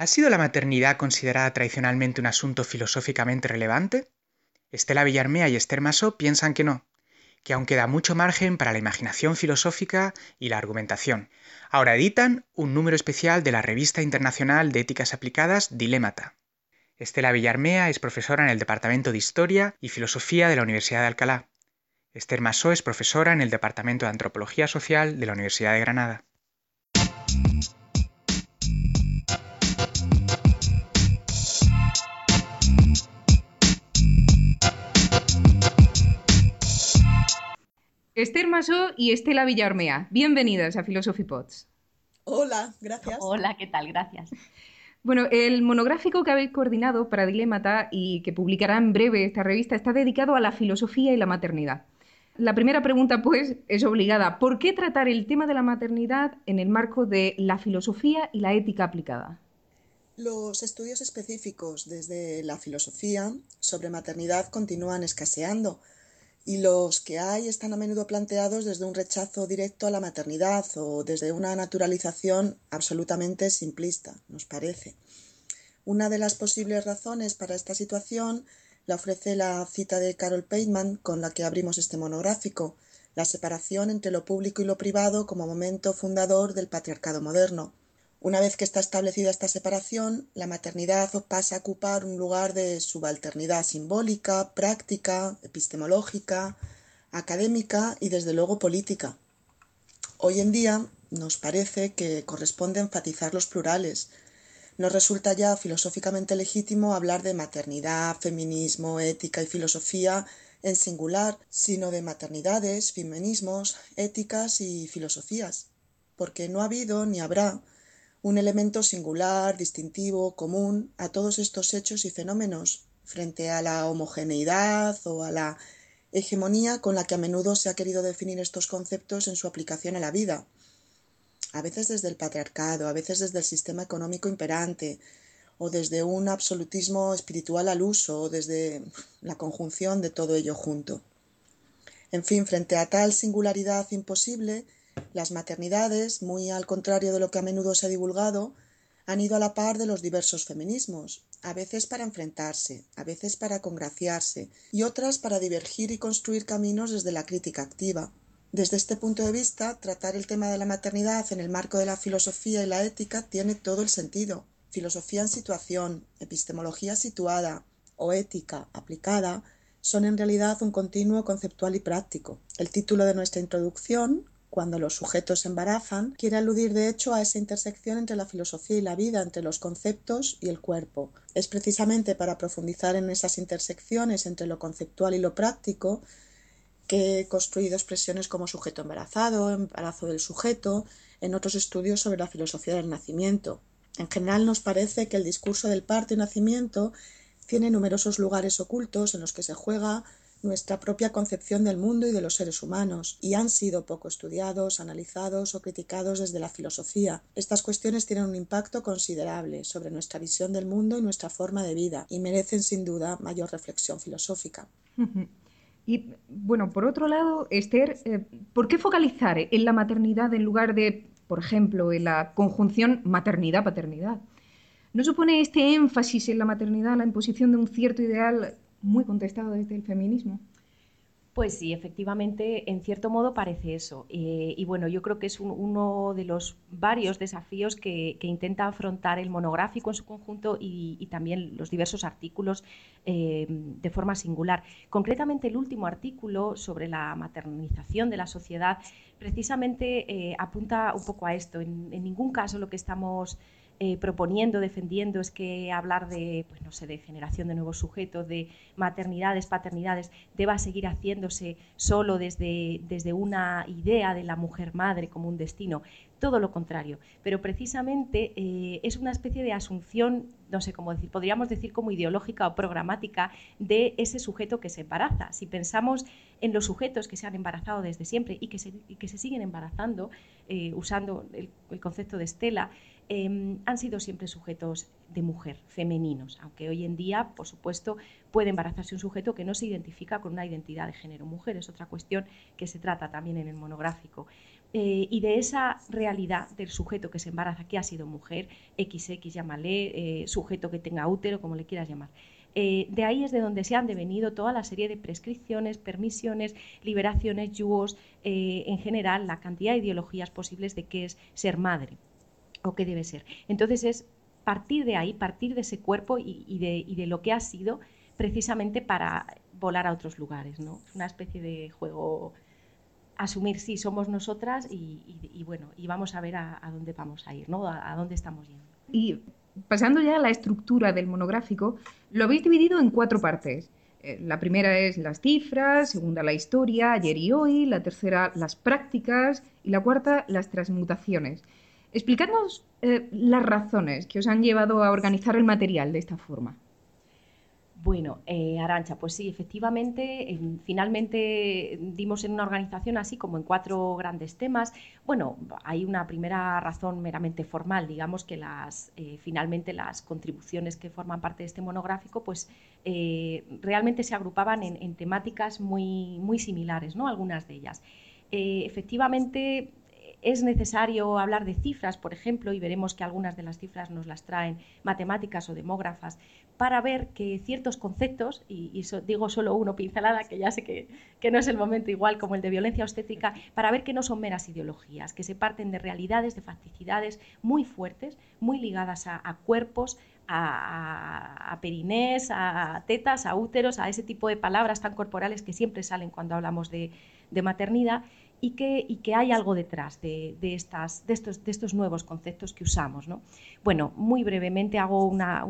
¿Ha sido la maternidad considerada tradicionalmente un asunto filosóficamente relevante? Estela Villarmea y Esther Masó piensan que no, que aún queda mucho margen para la imaginación filosófica y la argumentación. Ahora editan un número especial de la Revista Internacional de Éticas Aplicadas, Dilemata. Estela Villarmea es profesora en el Departamento de Historia y Filosofía de la Universidad de Alcalá. Esther Masó es profesora en el Departamento de Antropología Social de la Universidad de Granada. Esther Masó y Estela Villarmea, bienvenidas a Philosophy Pods. Hola, gracias. Hola, ¿qué tal? Gracias. Bueno, el monográfico que habéis coordinado para Dilemata y que publicará en breve esta revista está dedicado a la filosofía y la maternidad. La primera pregunta, pues, es obligada. ¿Por qué tratar el tema de la maternidad en el marco de la filosofía y la ética aplicada? Los estudios específicos desde la filosofía sobre maternidad continúan escaseando y los que hay están a menudo planteados desde un rechazo directo a la maternidad o desde una naturalización absolutamente simplista, nos parece. Una de las posibles razones para esta situación la ofrece la cita de Carol Pateman con la que abrimos este monográfico, la separación entre lo público y lo privado como momento fundador del patriarcado moderno. Una vez que está establecida esta separación, la maternidad pasa a ocupar un lugar de subalternidad simbólica, práctica, epistemológica, académica y desde luego política. Hoy en día nos parece que corresponde enfatizar los plurales. Nos resulta ya filosóficamente legítimo hablar de maternidad, feminismo, ética y filosofía en singular, sino de maternidades, feminismos, éticas y filosofías, porque no ha habido ni habrá un elemento singular, distintivo, común a todos estos hechos y fenómenos frente a la homogeneidad o a la hegemonía con la que a menudo se ha querido definir estos conceptos en su aplicación a la vida, a veces desde el patriarcado, a veces desde el sistema económico imperante, o desde un absolutismo espiritual al uso, o desde la conjunción de todo ello junto. En fin, frente a tal singularidad imposible, las maternidades, muy al contrario de lo que a menudo se ha divulgado, han ido a la par de los diversos feminismos, a veces para enfrentarse, a veces para congraciarse, y otras para divergir y construir caminos desde la crítica activa. Desde este punto de vista, tratar el tema de la maternidad en el marco de la filosofía y la ética tiene todo el sentido. Filosofía en situación, epistemología situada o ética aplicada son en realidad un continuo conceptual y práctico. El título de nuestra introducción, cuando los sujetos se embarazan, quiere aludir de hecho a esa intersección entre la filosofía y la vida, entre los conceptos y el cuerpo. Es precisamente para profundizar en esas intersecciones entre lo conceptual y lo práctico que he construido expresiones como sujeto embarazado, embarazo del sujeto, en otros estudios sobre la filosofía del nacimiento. En general nos parece que el discurso del parto y nacimiento tiene numerosos lugares ocultos en los que se juega nuestra propia concepción del mundo y de los seres humanos, y han sido poco estudiados, analizados o criticados desde la filosofía. Estas cuestiones tienen un impacto considerable sobre nuestra visión del mundo y nuestra forma de vida, y merecen sin duda mayor reflexión filosófica. Y bueno, por otro lado, Esther, eh, ¿por qué focalizar en la maternidad en lugar de, por ejemplo, en la conjunción maternidad-paternidad? ¿No supone este énfasis en la maternidad la imposición de un cierto ideal muy contestado desde el feminismo. Pues sí, efectivamente, en cierto modo parece eso. Eh, y bueno, yo creo que es uno de los varios desafíos que, intenta afrontar el monográfico en su conjunto y, también los diversos artículos eh, de forma singular. Concretamente, el último artículo sobre la maternización de la sociedad precisamente eh, apunta un poco a esto. En, en ningún caso lo que estamos eh, proponiendo, defendiendo, es que hablar de, pues no sé, de generación de nuevos sujetos, de maternidades, paternidades, deba seguir haciéndose solo desde, desde una idea de la mujer madre como un destino. Todo lo contrario. Pero precisamente eh, es una especie de asunción, no sé cómo decir, podríamos decir como ideológica o programática de ese sujeto que se embaraza. Si pensamos en los sujetos que se han embarazado desde siempre y que se, que se siguen embarazando, eh, usando el, el concepto de Estela, Em, han sido siempre sujetos de mujer, femeninos, aunque hoy en día, por supuesto, puede embarazarse un sujeto que no se identifica con una identidad de género mujer, es otra cuestión que se trata también en el monográfico. eh, y de esa realidad del sujeto que se embaraza, que ha sido mujer, XX, llámale, eh, sujeto que tenga útero, como le quieras llamar. Eh, de ahí es de donde se han devenido toda la serie de prescripciones, permisiones, liberaciones, yugos, en general, la cantidad de ideologías posibles de qué es ser madre o qué debe ser. Entonces es partir de ahí, partir de ese cuerpo y, de, lo que ha sido precisamente para volar a otros lugares. ¿no? Es una especie de juego asumir sí somos nosotras y, bueno, y vamos a ver a, dónde vamos a ir, ¿no? A, dónde estamos yendo. Y pasando ya a la estructura del monográfico, lo habéis dividido en cuatro partes. Eh, la primera es las cifras, segunda la historia, ayer y hoy, la tercera las prácticas y la cuarta las transmutaciones. Explicadnos eh, las razones que os han llevado a organizar el material de esta forma. Bueno, eh, Arancha, pues sí, efectivamente, finalmente dimos en una organización así como en cuatro grandes temas. Bueno, hay una primera razón meramente formal, digamos que eh, finalmente las contribuciones que forman parte de este monográfico, pues realmente se agrupaban en, temáticas muy, muy similares, ¿no? Algunas de ellas. efectivamente, es necesario hablar de cifras, por ejemplo, y veremos que algunas de las cifras nos las traen matemáticas o demógrafas, para ver que ciertos conceptos, y, digo solo uno pincelada, que ya sé que, no es el momento igual como el de violencia obstétrica, para ver que no son meras ideologías, que se parten de realidades, de facticidades muy fuertes, muy ligadas a, cuerpos, a, perinés, a tetas, a úteros, a ese tipo de palabras tan corporales que siempre salen cuando hablamos de maternidad y que, hay algo detrás de, estos, nuevos conceptos que usamos. ¿no? Bueno, muy brevemente hago una,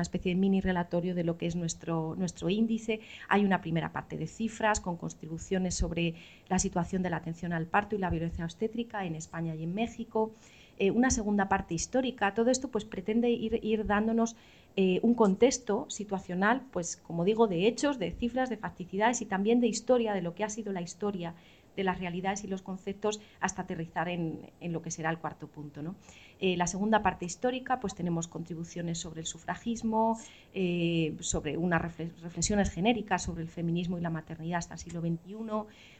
especie de mini relatorio de lo que es nuestro, índice. Hay una primera parte de cifras con contribuciones sobre la situación de la atención al parto y la violencia obstétrica en España y en México. Eh, una segunda parte histórica. Todo esto pues, pretende ir, ir dándonos eh, un contexto situacional, pues como digo, de hechos, de cifras, de facticidades y también de historia, de lo que ha sido la historia de las realidades y los conceptos hasta aterrizar en, lo que será el cuarto punto. ¿no? Eh, la segunda parte histórica, pues tenemos contribuciones sobre el sufragismo, eh, sobre unas reflexiones genéricas sobre el feminismo y la maternidad hasta el siglo XXI,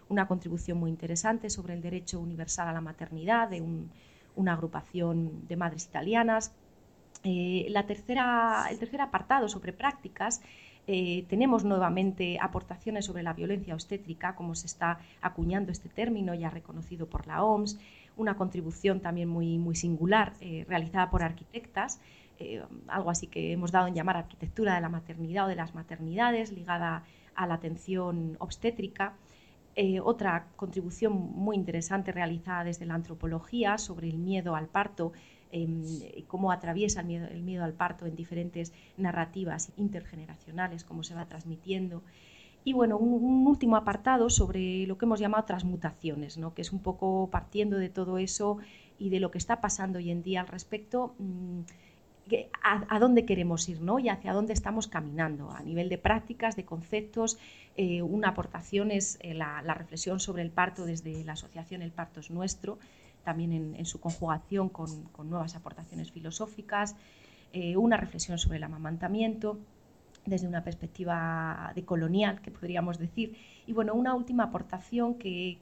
una contribución muy interesante sobre el derecho universal a la maternidad de una agrupación de madres italianas. Eh, la tercera, el tercer apartado sobre prácticas eh, tenemos nuevamente aportaciones sobre la violencia obstétrica, como se está acuñando este término ya reconocido por la OMS, una contribución también muy, muy singular eh, realizada por arquitectas, eh, algo así que hemos dado en llamar arquitectura de la maternidad o de las maternidades, ligada a la atención obstétrica. otra contribución muy interesante realizada desde la antropología sobre el miedo al parto Em, cómo atraviesa el miedo, el miedo, al parto en diferentes narrativas intergeneracionales, cómo se va transmitiendo. Y bueno, un, último apartado sobre lo que hemos llamado transmutaciones, ¿no? que es un poco partiendo de todo eso y de lo que está pasando hoy en día al respecto, mm, a, dónde queremos ir ¿no? y hacia dónde estamos caminando a nivel de prácticas, de conceptos. Eh, una aportación es eh, la, la, reflexión sobre el parto desde la asociación El Parto es Nuestro, también en, su conjugación con, nuevas aportaciones filosóficas, eh, una reflexión sobre el amamantamiento desde una perspectiva de colonial, que podríamos decir, y bueno, una última aportación que,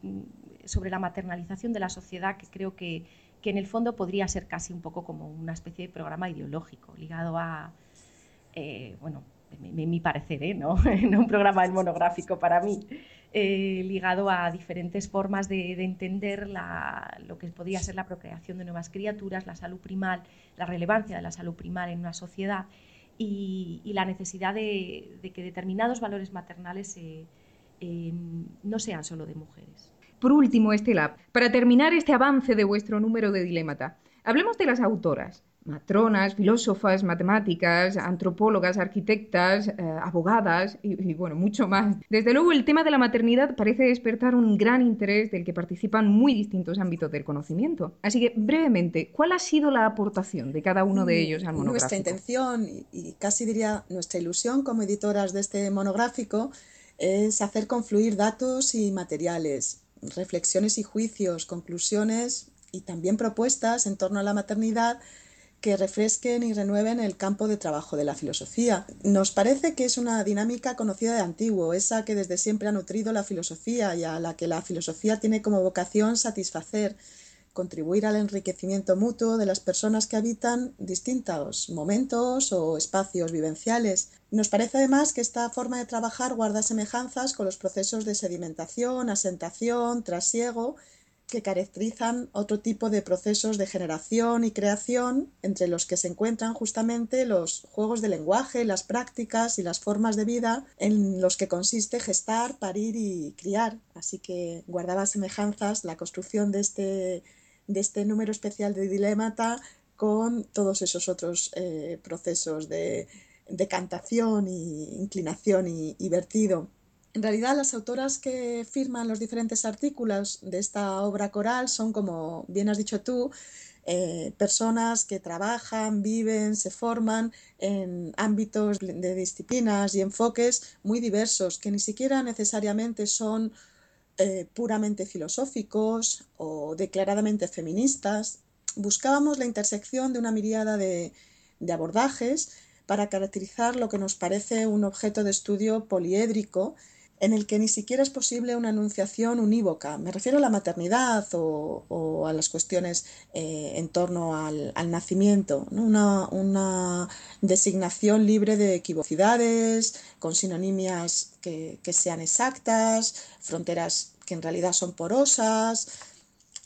sobre la maternalización de la sociedad que creo que, en el fondo podría ser casi un poco como una especie de programa ideológico ligado a, eh, bueno, en mi parecer, ¿eh? ¿no? un programa monográfico para mí, eh, ligado a diferentes formas de, entender lo que podría ser la procreación de nuevas criaturas, la salud primal, la relevancia de la salud primal en una sociedad y, la necesidad de, que determinados valores maternales eh, no sean solo de mujeres. Por último, Estela, para terminar este avance de vuestro número de Dilemata, hablemos de las autoras matronas, filósofas, matemáticas, antropólogas, arquitectas, eh, abogadas y, bueno, mucho más. Desde luego el tema de la maternidad parece despertar un gran interés del que participan muy distintos ámbitos del conocimiento. Así que brevemente, ¿cuál ha sido la aportación de cada uno de mm, ellos al monográfico? Nuestra intención y casi diría nuestra ilusión como editoras de este monográfico es hacer confluir datos y materiales, reflexiones y juicios, conclusiones y también propuestas en torno a la maternidad que refresquen y renueven el campo de trabajo de la filosofía. Nos parece que es una dinámica conocida de antiguo, esa que desde siempre ha nutrido la filosofía y a la que la filosofía tiene como vocación satisfacer contribuir al enriquecimiento mutuo de las personas que habitan distintos momentos o espacios vivenciales. Nos parece además que esta forma de trabajar guarda semejanzas con los procesos de sedimentación, asentación, trasiego que caracterizan otro tipo de procesos de generación y creación, entre los que se encuentran justamente los juegos de lenguaje, las prácticas y las formas de vida en los que consiste gestar, parir y criar. Así que guardaba semejanzas la construcción de este, de este número especial de Dilemata con todos esos otros eh, procesos de decantación y inclinación y vertido. En realidad, las autoras que firman los diferentes artículos de esta obra coral son, como bien has dicho tú, eh, personas que trabajan, viven, se forman en ámbitos de disciplinas y enfoques muy diversos, que ni siquiera necesariamente son eh, puramente filosóficos o declaradamente feministas. Buscábamos la intersección de una miriada de abordajes para caracterizar lo que nos parece un objeto de estudio poliédrico en el que ni siquiera es posible una enunciación unívoca. Me refiero a la maternidad o, a las cuestiones eh, en torno al, nacimiento, una, designación libre de equivocidades, con sinonimias que, que sean exactas, fronteras que en realidad son porosas.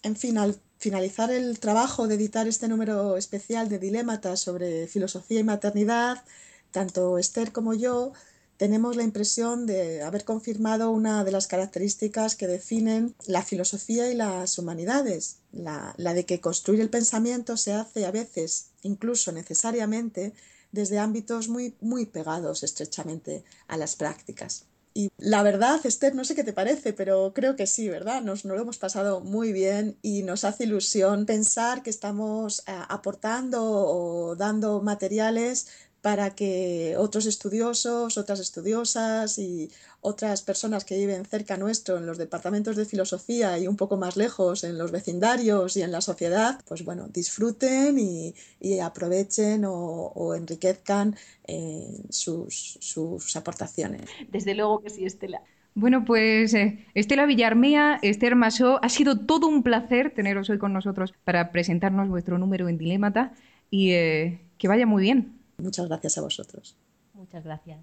En fin, al finalizar el trabajo de editar este número especial de Dilématas sobre filosofía y maternidad, tanto Esther como yo tenemos la impresión de haber confirmado una de las características que definen la filosofía y las humanidades, la, de que construir el pensamiento se hace a veces, incluso necesariamente, desde ámbitos muy, muy pegados estrechamente a las prácticas. Y la verdad, Esther, no sé qué te parece, pero creo que sí, ¿verdad? Nos, nos lo hemos pasado muy bien y nos hace ilusión pensar que estamos eh, aportando o dando materiales para que otros estudiosos, otras estudiosas y otras personas que viven cerca nuestro en los departamentos de filosofía y un poco más lejos en los vecindarios y en la sociedad, pues bueno, disfruten y, aprovechen o, enriquezcan eh, sus, aportaciones. Desde luego que sí, Estela. Bueno, pues eh, Estela Villarmea, Esther Masó, ha sido todo un placer teneros hoy con nosotros para presentarnos vuestro número en Dilemata y eh, que vaya muy bien. Muchas gracias a vosotros. Muchas gracias.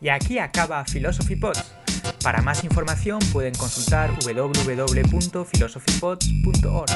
Y aquí acaba Philosophy Pods. Para más información pueden consultar www.philosophypods.org.